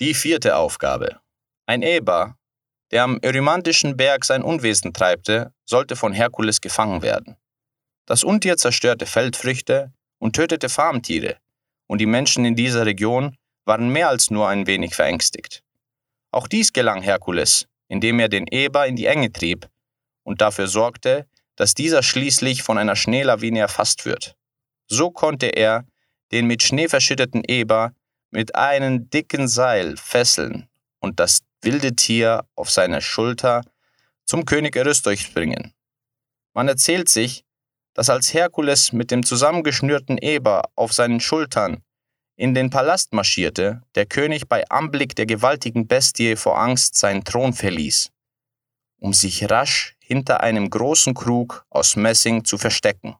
Die vierte Aufgabe. Ein Eber, der am Eurymantischen Berg sein Unwesen treibte, sollte von Herkules gefangen werden. Das Untier zerstörte Feldfrüchte und tötete Farmtiere, und die Menschen in dieser Region waren mehr als nur ein wenig verängstigt. Auch dies gelang Herkules, indem er den Eber in die Enge trieb und dafür sorgte, dass dieser schließlich von einer Schneelawine erfasst wird. So konnte er den mit Schnee verschütteten Eber mit einem dicken Seil fesseln und das wilde Tier auf seiner Schulter zum König Eurystheus bringen. Man erzählt sich, dass als Herkules mit dem zusammengeschnürten Eber auf seinen Schultern in den Palast marschierte, der König bei Anblick der gewaltigen Bestie vor Angst seinen Thron verließ, um sich rasch hinter einem großen Krug aus Messing zu verstecken.